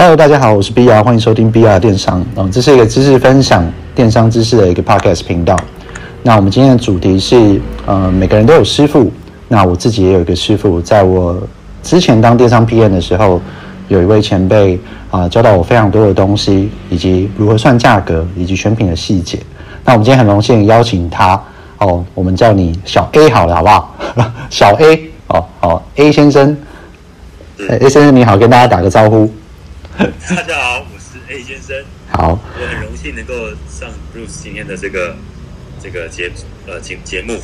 Hello，大家好，我是 BR，欢迎收听 BR 电商。嗯，这是一个知识分享、电商知识的一个 Podcast 频道。那我们今天的主题是，呃，每个人都有师傅。那我自己也有一个师傅，在我之前当电商 PM 的时候，有一位前辈啊、教导我非常多的东西，以及如何算价格，以及选品的细节。那我们今天很荣幸邀请他哦，我们叫你小 A 好了，好不好？小 A 哦，好 A 先生，A 先生你好，跟大家打个招呼。大家好，我是 A 先生。好，我很荣幸能够上 Bruce 今天的这个这个节呃节节目。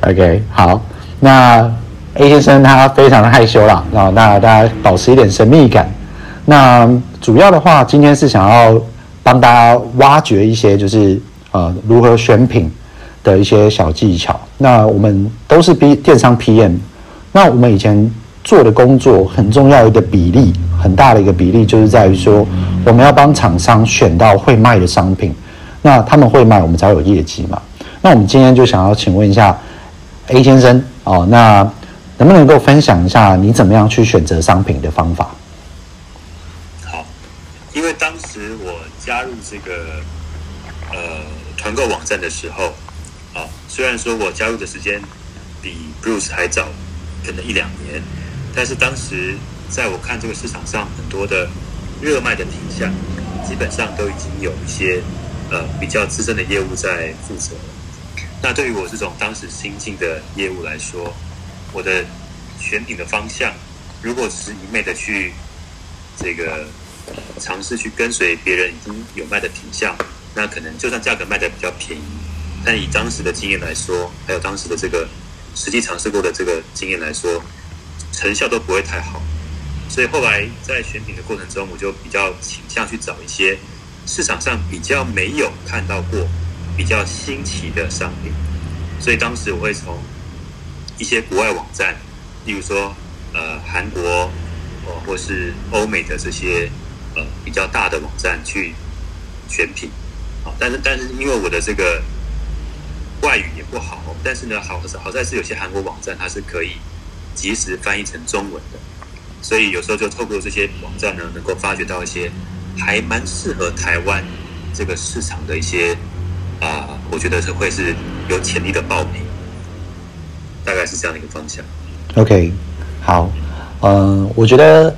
OK，好，那 A 先生他非常的害羞啦，那那大家保持一点神秘感。那主要的话，今天是想要帮大家挖掘一些，就是呃如何选品的一些小技巧。那我们都是 B 电商 PM，那我们以前做的工作很重要一个比例。很大的一个比例就是在于说，我们要帮厂商选到会卖的商品，那他们会卖，我们才有业绩嘛。那我们今天就想要请问一下 A 先生哦，那能不能够分享一下你怎么样去选择商品的方法？好，因为当时我加入这个呃团购网站的时候，啊，虽然说我加入的时间比 Bruce 还早，可能一两年，但是当时。在我看这个市场上很多的热卖的品项，基本上都已经有一些呃比较资深的业务在负责了。那对于我这种当时新进的业务来说，我的选品的方向，如果只是一昧的去这个尝试去跟随别人已经有卖的品项，那可能就算价格卖的比较便宜，但以当时的经验来说，还有当时的这个实际尝试过的这个经验来说，成效都不会太好。所以后来在选品的过程中，我就比较倾向去找一些市场上比较没有看到过、比较新奇的商品。所以当时我会从一些国外网站，例如说呃韩国哦，或是欧美的这些呃比较大的网站去选品。好，但是但是因为我的这个外语也不好，但是呢好好在是有些韩国网站它是可以及时翻译成中文的。所以有时候就透过这些网站呢，能够发掘到一些还蛮适合台湾这个市场的一些啊、我觉得是会是有潜力的爆品，大概是这样的一个方向。OK，好，嗯、呃，我觉得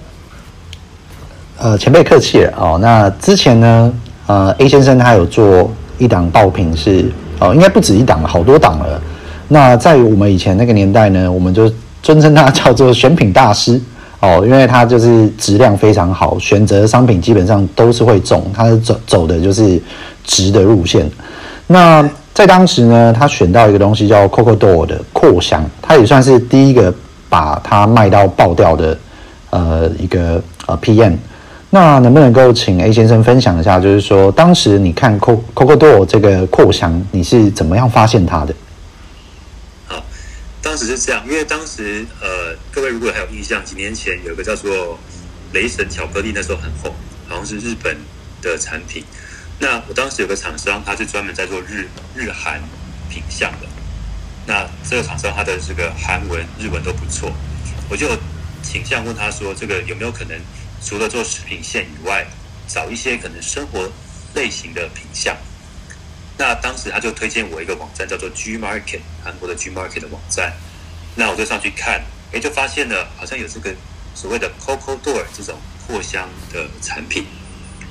呃前辈客气了哦。那之前呢，呃 A 先生他有做一档爆品是哦，应该不止一档了，好多档了。那在我们以前那个年代呢，我们就尊称他叫做选品大师。哦，因为他就是质量非常好，选择商品基本上都是会中，他是走走的就是直的路线。那在当时呢，他选到一个东西叫 Coco Door 的扩香，它也算是第一个把它卖到爆掉的呃一个呃 PM。那能不能够请 A 先生分享一下，就是说当时你看 Coco Coco Door 这个扩香，你是怎么样发现它的？当时是这样，因为当时呃，各位如果还有印象，几年前有一个叫做雷神巧克力，那时候很红，好像是日本的产品。那我当时有个厂商，他是专门在做日日韩品项的。那这个厂商他的这个韩文、日文都不错，我就倾向问他说，这个有没有可能除了做食品线以外，找一些可能生活类型的品项？那当时他就推荐我一个网站，叫做 G Market，韩国的 G Market 的网站。那我就上去看，哎，就发现了好像有这个所谓的 Coco Door 这种扩香的产品。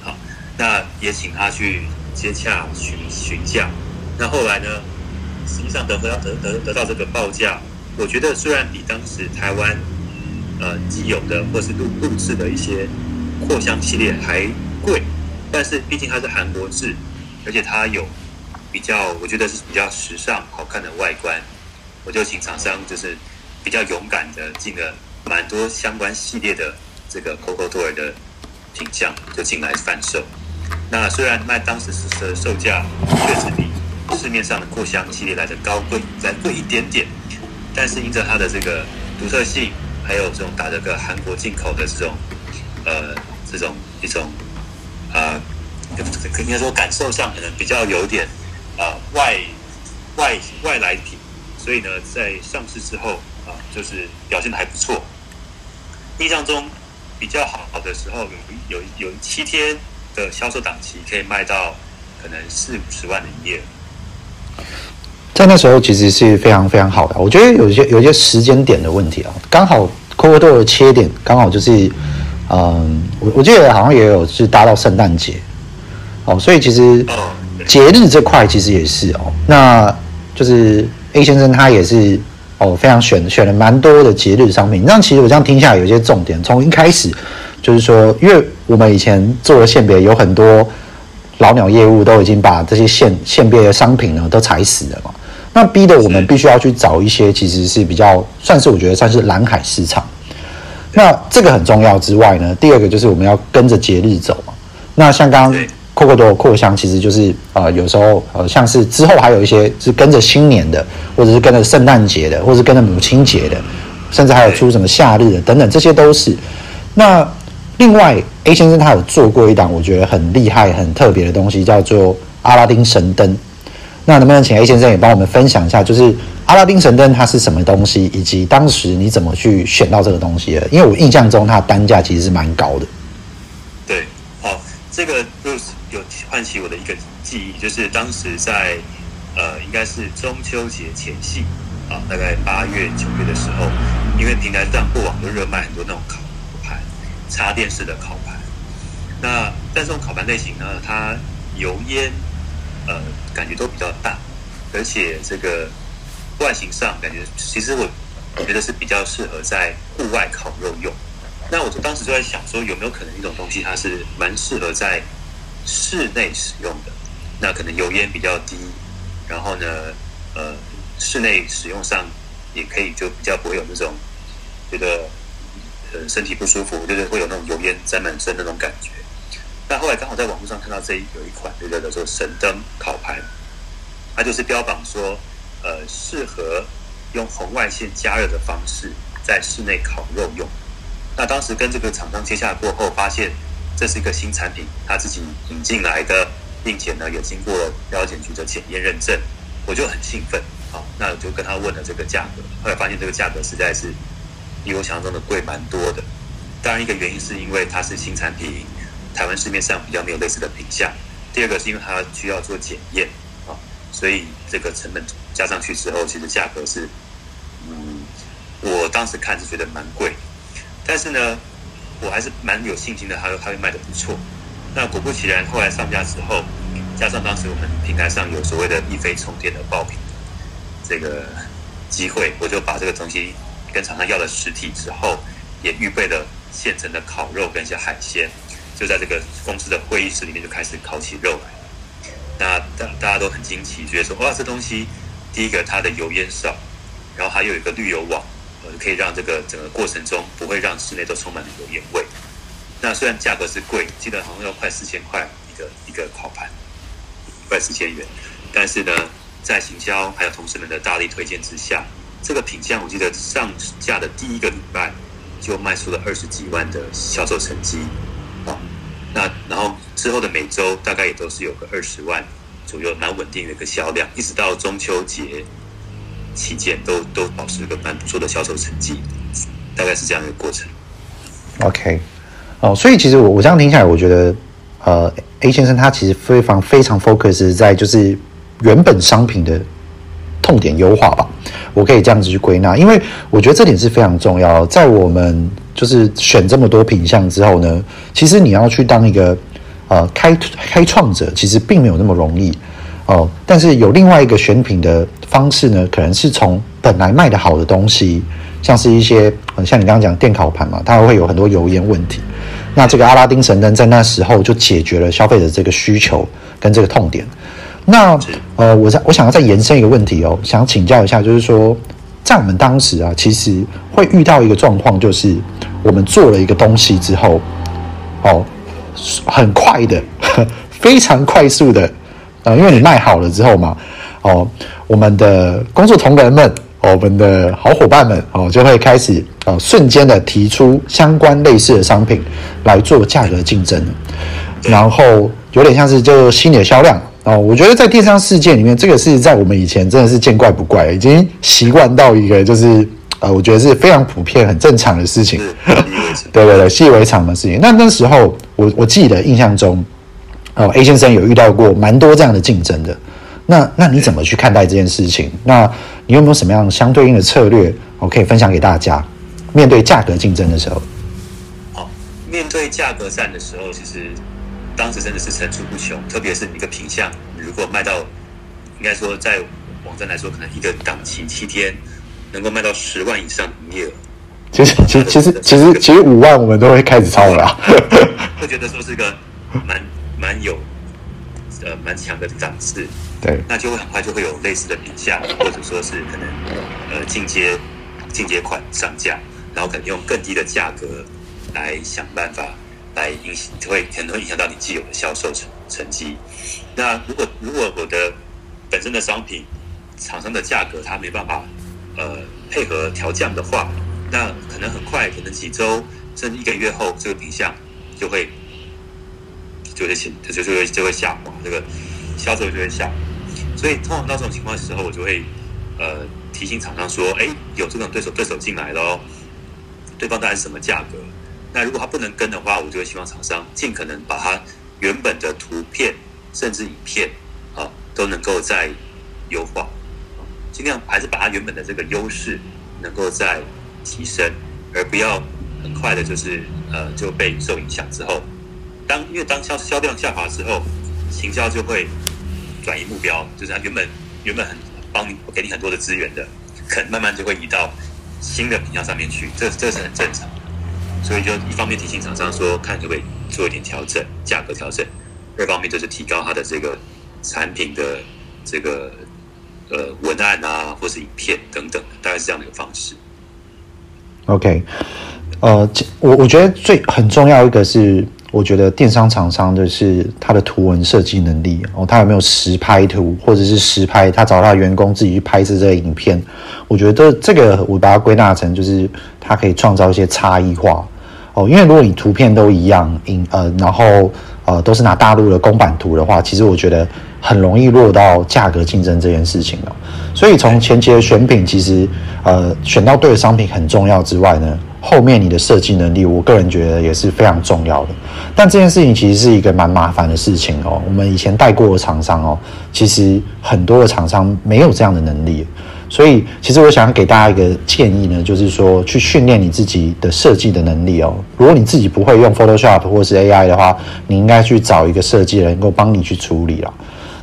好，那也请他去接洽询询价。那后来呢，实际上得得得得得到这个报价，我觉得虽然比当时台湾呃既有的或是录录制的一些扩香系列还贵，但是毕竟它是韩国制，而且它有。比较，我觉得是比较时尚、好看的外观，我就请厂商就是比较勇敢的进了蛮多相关系列的这个 Coco Door 的品项，就进来贩售。那虽然卖当时的售价确实比市面上的扩香系列来的高贵，再贵一点点，但是因着它的这个独特性，还有这种打着个韩国进口的这种呃这种一种啊，应该说感受上可能比较有点。啊，外外外来品，所以呢，在上市之后啊，就是表现的还不错。印象中，比较好的时候，有有有七天的销售档期可以卖到可能四五十万的营业额。在那时候其实是非常非常好的。我觉得有一些有一些时间点的问题啊，刚好 Coco 的切点刚好就是，嗯，我我记得好像也有是搭到圣诞节，哦，所以其实节日这块其实也是哦，那就是 A 先生他也是。哦，非常选选了蛮多的节日商品。那其实我这样听下来，有些重点。从一开始就是说，因为我们以前做的线别有很多老鸟业务都已经把这些线线别的商品呢都踩死了嘛。那逼得我们必须要去找一些其实是比较算是我觉得算是蓝海市场。那这个很重要之外呢，第二个就是我们要跟着节日走嘛。那像刚刚。扩扩多扩香其实就是呃，有时候呃，像是之后还有一些是跟着新年的，或者是跟着圣诞节的，或者是跟着母亲节的，甚至还有出什么夏日的等等，这些都是。那另外 A 先生他有做过一档我觉得很厉害、很特别的东西，叫做阿拉丁神灯。那能不能请 A 先生也帮我们分享一下，就是阿拉丁神灯它是什么东西，以及当时你怎么去选到这个东西的？因为我印象中它的单价其实是蛮高的。对，好，这个就是。有唤起我的一个记忆，就是当时在呃，应该是中秋节前夕啊，大概八月九月的时候，因为平台上过往都热卖很多那种烤盘，插电式的烤盘。那但这种烤盘类型呢，它油烟呃感觉都比较大，而且这个外形上感觉，其实我觉得是比较适合在户外烤肉用。那我就当时就在想说，有没有可能一种东西，它是蛮适合在室内使用的，那可能油烟比较低，然后呢，呃，室内使用上也可以就比较不会有那种觉得呃身体不舒服，就是会有那种油烟沾满身那种感觉。那后来刚好在网络上看到这一有一款，就叫做神灯烤盘，它就是标榜说，呃，适合用红外线加热的方式在室内烤肉用。那当时跟这个厂商接洽过后，发现。这是一个新产品，他自己引进来的，并且呢，有经过药检局的检验认证，我就很兴奋，好，那我就跟他问了这个价格，后来发现这个价格实在是比我想象中的贵蛮多的。当然，一个原因是因为它是新产品，台湾市面上比较没有类似的品项；第二个是因为它需要做检验，啊，所以这个成本加上去之后，其实价格是，嗯，我当时看是觉得蛮贵，但是呢。我还是蛮有信心的，他说他会卖得不错。那果不其然，后来上架之后，加上当时我们平台上有所谓的一飞冲天的爆品这个机会，我就把这个东西跟厂商要了实体之后，也预备了现成的烤肉跟一些海鲜，就在这个公司的会议室里面就开始烤起肉来。那大大家都很惊奇，觉得说哇，这东西第一个它的油烟少，然后还有一个滤油网。可以让这个整个过程中不会让室内都充满了油烟味。那虽然价格是贵，记得好像要快四千块一个一个烤盘，快四千元，但是呢，在行销还有同事们的大力推荐之下，这个品相我记得上架的第一个礼拜就卖出了二十几万的销售成绩。啊，那然后之后的每周大概也都是有个二十万左右，蛮稳定的一个销量，一直到中秋节。期间都都保持一个蛮不错的销售成绩，大概是这样一个过程。OK，哦，所以其实我我这样听下来，我觉得呃，A 先生他其实非常非常 focus 在就是原本商品的痛点优化吧，我可以这样子去归纳，因为我觉得这点是非常重要。在我们就是选这么多品项之后呢，其实你要去当一个呃开开创者，其实并没有那么容易。哦，但是有另外一个选品的方式呢，可能是从本来卖的好的东西，像是一些，像你刚刚讲电烤盘嘛，它会有很多油烟问题。那这个阿拉丁神灯在那时候就解决了消费者这个需求跟这个痛点。那呃，我在我想要再延伸一个问题哦，想请教一下，就是说，在我们当时啊，其实会遇到一个状况，就是我们做了一个东西之后，哦，很快的，非常快速的。啊，因为你卖好了之后嘛，哦，我们的工作同仁们，哦，我们的好伙伴们，哦，就会开始哦，瞬间的提出相关类似的商品来做价格竞争，然后有点像是就新的销量哦。我觉得在电商世界里面，这个是在我们以前真的是见怪不怪，已经习惯到一个就是呃，我觉得是非常普遍、很正常的事情。对对对，习以为常的事情。那那时候，我我记得印象中，哦，A 先生有遇到过蛮多这样的竞争的。那那你怎么去看待这件事情？那你有没有什么样相对应的策略？我可以分享给大家。面对价格竞争的时候，好，面对价格战的时候，其实当时真的是层出不穷。特别是你一个品相，如果卖到，应该说在网站来说，可能一个档期七天能够卖到十万以上营业额。其实，其实，其实，其实，其实五万我们都会开始抄了啦。会觉得说是一个蛮蛮有呃蛮强的档次。对，那就会很快就会有类似的品相，或者说是可能呃进阶进阶款上架，然后可能用更低的价格来想办法来影响，会可能会影响到你既有的销售成成绩。那如果如果我的本身的商品厂商的价格它没办法呃配合调降的话，那可能很快，可能几周甚至一个月后，这个品相就会就会就就就会就会下滑，这个销售就会下滑。所以，通常到这种情况的时候，我就会呃提醒厂商说：“哎，有这种对手对手进来了哦，对方大概是什么价格？那如果他不能跟的话，我就会希望厂商尽可能把他原本的图片甚至影片啊都能够再优化，尽量还是把他原本的这个优势能够再提升，而不要很快的就是呃就被受影响之后，当因为当销销量下滑之后，行销就会。”转移目标，就是他原本原本很帮你给你很多的资源的，可能慢慢就会移到新的品项上面去，这这是很正常。所以就一方面提醒厂商说，看可不可以做一点调整，价格调整；二方面就是提高它的这个产品的这个呃文案啊，或是影片等等，大概是这样的一个方式。OK，呃，我我觉得最很重要一个是。我觉得电商厂商的是他的图文设计能力哦，他有没有实拍图，或者是实拍，他找他员工自己去拍摄这个影片。我觉得这个我把它归纳成就是他可以创造一些差异化哦，因为如果你图片都一样，影呃，然后呃都是拿大陆的公版图的话，其实我觉得很容易落到价格竞争这件事情了。所以从前期的选品，其实呃选到对的商品很重要之外呢。后面你的设计能力，我个人觉得也是非常重要的。但这件事情其实是一个蛮麻烦的事情哦。我们以前带过的厂商哦，其实很多的厂商没有这样的能力。所以，其实我想给大家一个建议呢，就是说去训练你自己的设计的能力哦。如果你自己不会用 Photoshop 或是 AI 的话，你应该去找一个设计人能够帮你去处理了。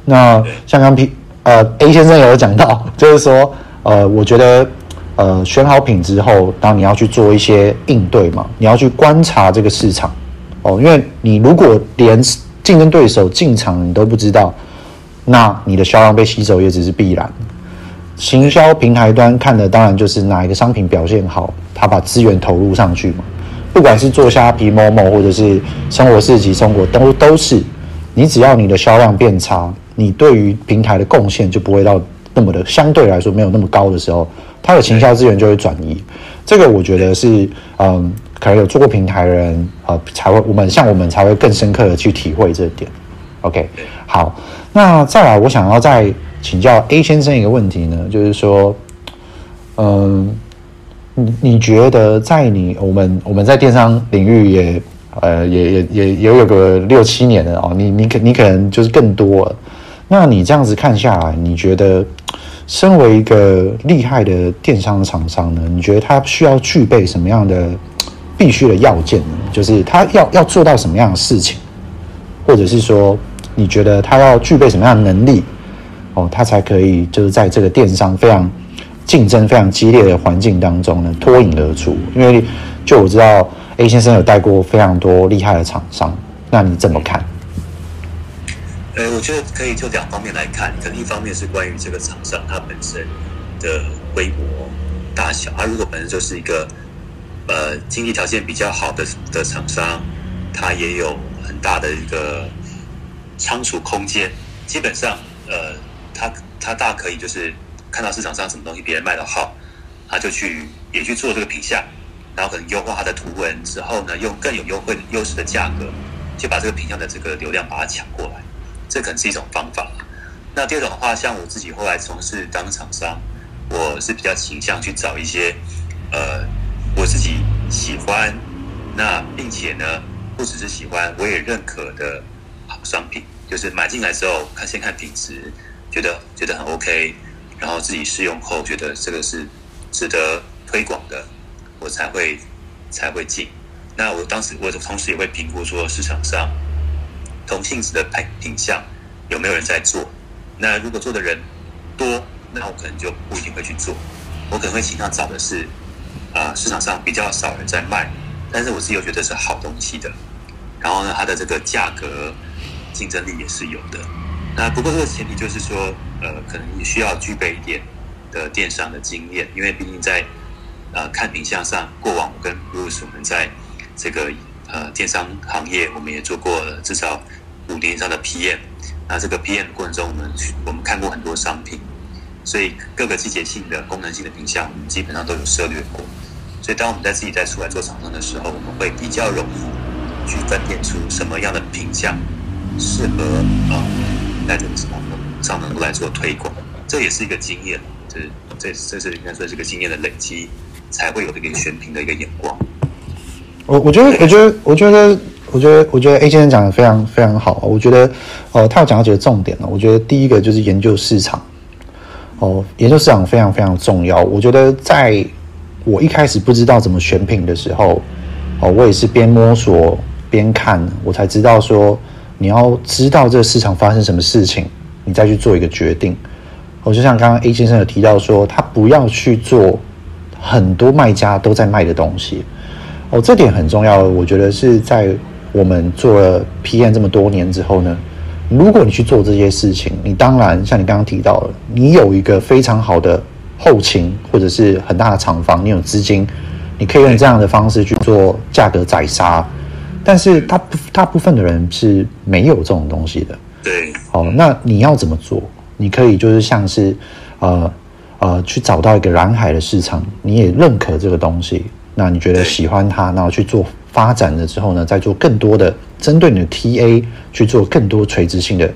那像刚 P 呃 A 先生有讲到，就是说呃，我觉得。呃，选好品之后，当你要去做一些应对嘛，你要去观察这个市场哦，因为你如果连竞争对手进场你都不知道，那你的销量被吸走也只是必然。行销平台端看的当然就是哪一个商品表现好，他把资源投入上去嘛，不管是做虾皮、某某或者是生活市集、中国都都是，你只要你的销量变差，你对于平台的贡献就不会到那么的相对来说没有那么高的时候。它的行销资源就会转移，这个我觉得是嗯，可能有做过平台的人呃才会，我们像我们才会更深刻的去体会这点。OK，好，那再来，我想要再请教 A 先生一个问题呢，就是说，嗯，你你觉得在你我们我们在电商领域也呃也也也也有个六七年了哦，你你可你可能就是更多了，那你这样子看下来，你觉得？身为一个厉害的电商厂商呢，你觉得他需要具备什么样的必须的要件呢？就是他要要做到什么样的事情，或者是说，你觉得他要具备什么样的能力，哦，他才可以就是在这个电商非常竞争非常激烈的环境当中呢脱颖而出？因为就我知道，A 先生有带过非常多厉害的厂商，那你怎么看？呃，我觉得可以就两方面来看，可能一方面是关于这个厂商它本身的规模大小，它如果本身就是一个呃经济条件比较好的的厂商，它也有很大的一个仓储空间，基本上呃，它它大可以就是看到市场上什么东西别人卖的好，他就去也去做这个品相，然后可能优化它的图文之后呢，用更有优惠优势的价格，就把这个品相的这个流量把它抢过来。这可能是一种方法。那第二种的话，像我自己后来从事当厂商，我是比较倾向去找一些呃我自己喜欢，那并且呢不只是喜欢，我也认可的好商品，就是买进来之后看先看品质，觉得觉得很 OK，然后自己试用后觉得这个是值得推广的，我才会才会进。那我当时我同时也会评估说市场上同性质的品品项有没有人在做，那如果做的人多，那我可能就不一定会去做，我可能会倾向找的是。呃，市场上比较少人在卖，但是我自己又觉得是好东西的。然后呢，它的这个价格竞争力也是有的。那不过这个前提就是说，呃，可能你需要具备一点的电商的经验，因为毕竟在呃看品项上，过往我跟 Bruce 我们在这个呃电商行业，我们也做过至少五年以上的 PM。那这个 PM 过程中，我们我们看过很多商品，所以各个季节性的、功能性的品项，我们基本上都有涉猎过。所以，当我们在自己在出来做厂商的时候，我们会比较容易去分辨出什么样的品项适合啊，在这个市场上能够来做推广。这也是一个经验，这这这是应该说是个经验的累积，才会有这个选品的一个眼光。我我觉得，我觉得，我觉得，我觉得，我觉得 A 先生讲的非常非常好。我觉得，呃，他有讲到几个重点了。我觉得第一个就是研究市场，哦，研究市场非常非常重要。我觉得在我一开始不知道怎么选品的时候，哦，我也是边摸索边看，我才知道说，你要知道这个市场发生什么事情，你再去做一个决定。我，就像刚刚 A 先生有提到说，他不要去做很多卖家都在卖的东西。哦，这点很重要。我觉得是在我们做了 PM 这么多年之后呢，如果你去做这些事情，你当然像你刚刚提到了，你有一个非常好的。后勤或者是很大的厂房，你有资金，你可以用这样的方式去做价格宰杀，但是大大部分的人是没有这种东西的。对，好，那你要怎么做？你可以就是像是呃呃去找到一个蓝海的市场，你也认可这个东西，那你觉得喜欢它，然后去做发展了之后呢，再做更多的针对你的 TA 去做更多垂直性的。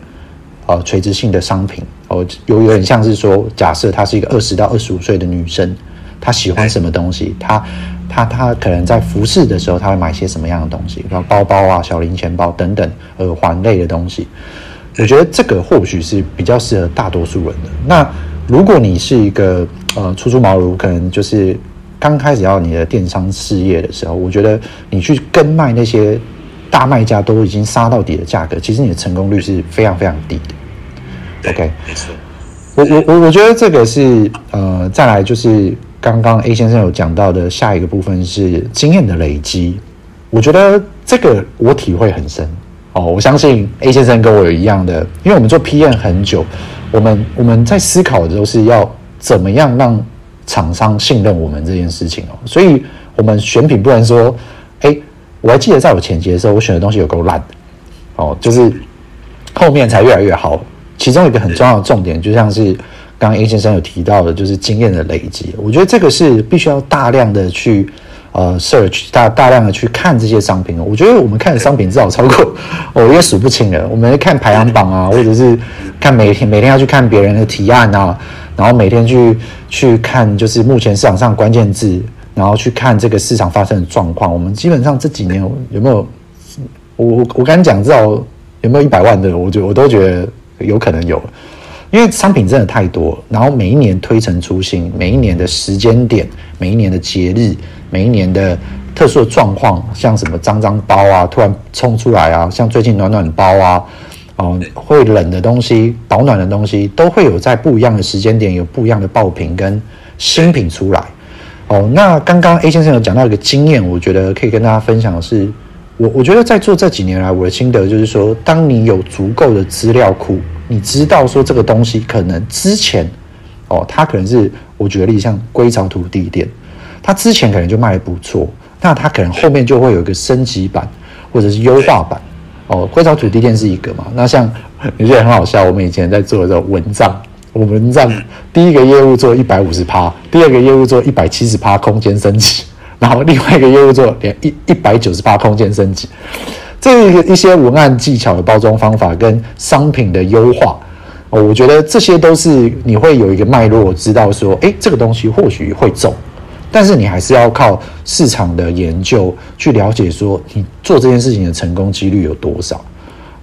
呃，垂直性的商品哦，有有点像是说，假设她是一个二十到二十五岁的女生，她喜欢什么东西？她她她可能在服饰的时候，她会买些什么样的东西？然后包包啊、小零钱包等等耳环类的东西。我觉得这个或许是比较适合大多数人的。那如果你是一个呃初出茅庐，可能就是刚开始要你的电商事业的时候，我觉得你去跟卖那些。大卖家都已经杀到底的价格，其实你的成功率是非常非常低的。OK，没错。我我我我觉得这个是呃，再来就是刚刚 A 先生有讲到的下一个部分是经验的累积。我觉得这个我体会很深哦。我相信 A 先生跟我有一样的，因为我们做 PM 很久，我们我们在思考的都是要怎么样让厂商信任我们这件事情哦。所以我们选品不能说，哎。我还记得在我前期的时候，我选的东西有够烂，哦，就是后面才越来越好。其中一个很重要的重点，就像是刚刚 A 先生有提到的，就是经验的累积。我觉得这个是必须要大量的去呃 search，大大量的去看这些商品。我觉得我们看的商品至少超过，我也数不清了。我们看排行榜啊，或者是看每天每天要去看别人的提案啊，然后每天去去看就是目前市场上关键字。然后去看这个市场发生的状况，我们基本上这几年有没有？我我跟你讲，至少有没有一百万的？我觉我都觉得有可能有，因为商品真的太多。然后每一年推陈出新，每一年的时间点，每一年的节日，每一年的特殊的状况，像什么脏脏包啊，突然冲出来啊，像最近暖暖包啊，哦，会冷的东西，保暖的东西，都会有在不一样的时间点有不一样的爆品跟新品出来。哦，那刚刚 A 先生有讲到一个经验，我觉得可以跟大家分享的是，我我觉得在做这几年来，我的心得就是说，当你有足够的资料库，你知道说这个东西可能之前，哦，它可能是我举个例，像归巢土地店，它之前可能就卖得不错，那它可能后面就会有一个升级版或者是优化版。哦，灰巢土地店是一个嘛？那像 你觉得很好笑，我们以前在做的这种蚊帐。我们让第一个业务做一百五十趴，第二个业务做一百七十趴空间升级，然后另外一个业务做连一一百九十趴空间升级。这个一些文案技巧的包装方法跟商品的优化，哦，我觉得这些都是你会有一个脉络，知道说，诶，这个东西或许会走，但是你还是要靠市场的研究去了解，说你做这件事情的成功几率有多少。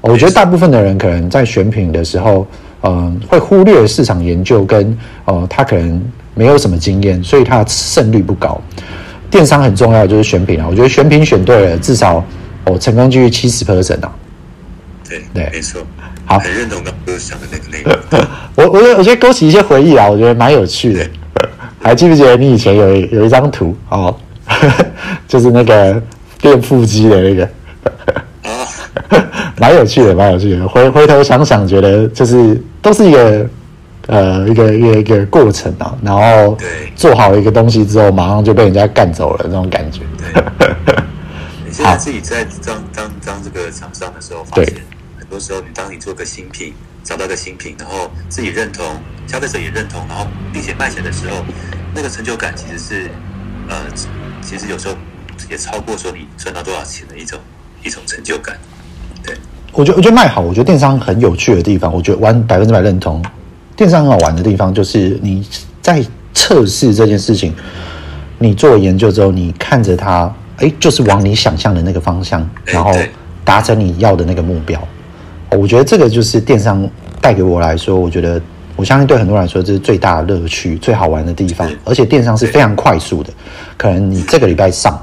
我觉得大部分的人可能在选品的时候，嗯、呃，会忽略市场研究跟呃，他可能没有什么经验，所以他的胜率不高。电商很重要就是选品啊，我觉得选品选对了，至少哦成功几率七十 percent 啊。对对，没错。好，很认同刚刚讲的那个内容。我我我觉得勾起一些回忆啊，我觉得蛮有趣的。还记不记得你以前有有一张图哦，就是那个练腹肌的那个，啊，蛮有趣的，蛮有趣的。回回头想想，觉得就是都是一个呃一个一个一个过程啊。然后做好一个东西之后，马上就被人家干走了那种感觉。对，你现在自己在当当当这个厂商的时候，发现很多时候，你当你做个新品，找到个新品，然后自己认同。消费者也认同，然后并且卖钱的时候，那个成就感其实是，呃，其实有时候也超过说你赚到多少钱的一种一种成就感。对，我觉得我觉得卖好，我觉得电商很有趣的地方，我觉得完百分之百认同。电商很好玩的地方就是你在测试这件事情，你做研究之后，你看着它，哎，就是往你想象的那个方向，然后达成你要的那个目标。我觉得这个就是电商带给我来说，我觉得。我相信对很多人来说，这是最大的乐趣、最好玩的地方。而且电商是非常快速的，可能你这个礼拜上，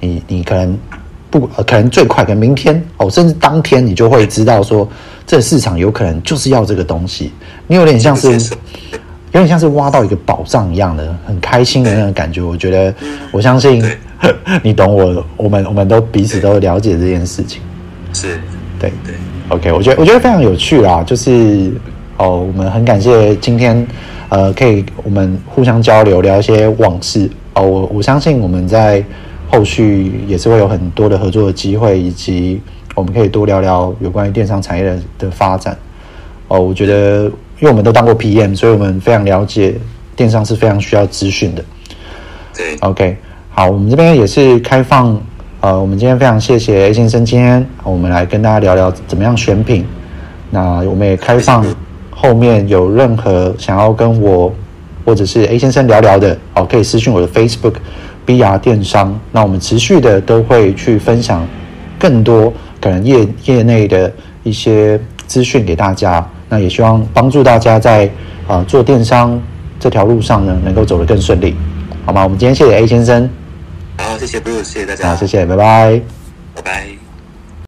你你可能不可能最快，可能明天哦，甚至当天你就会知道说，这个市场有可能就是要这个东西。你有点像是，有点像是挖到一个宝藏一样的，很开心的那种感觉。我觉得，我相信你懂我，我们我们都彼此都了解这件事情。是，对对。OK，我觉得我觉得非常有趣啦，就是。哦，我们很感谢今天，呃，可以我们互相交流，聊一些往事。哦，我我相信我们在后续也是会有很多的合作的机会，以及我们可以多聊聊有关于电商产业的的发展。哦，我觉得，因为我们都当过 PM，所以我们非常了解电商是非常需要资讯的。对，OK，好，我们这边也是开放。呃，我们今天非常谢谢 A 先生，今天我们来跟大家聊聊怎么样选品。那我们也开放。后面有任何想要跟我或者是 A 先生聊聊的，哦，可以私信我的 Facebook BR 电商。那我们持续的都会去分享更多可能业业内的一些资讯给大家。那也希望帮助大家在啊、呃、做电商这条路上呢，能够走得更顺利，好吗？我们今天谢谢 A 先生。好，谢谢 Bruce，谢谢大家。好，谢谢，拜拜。拜拜。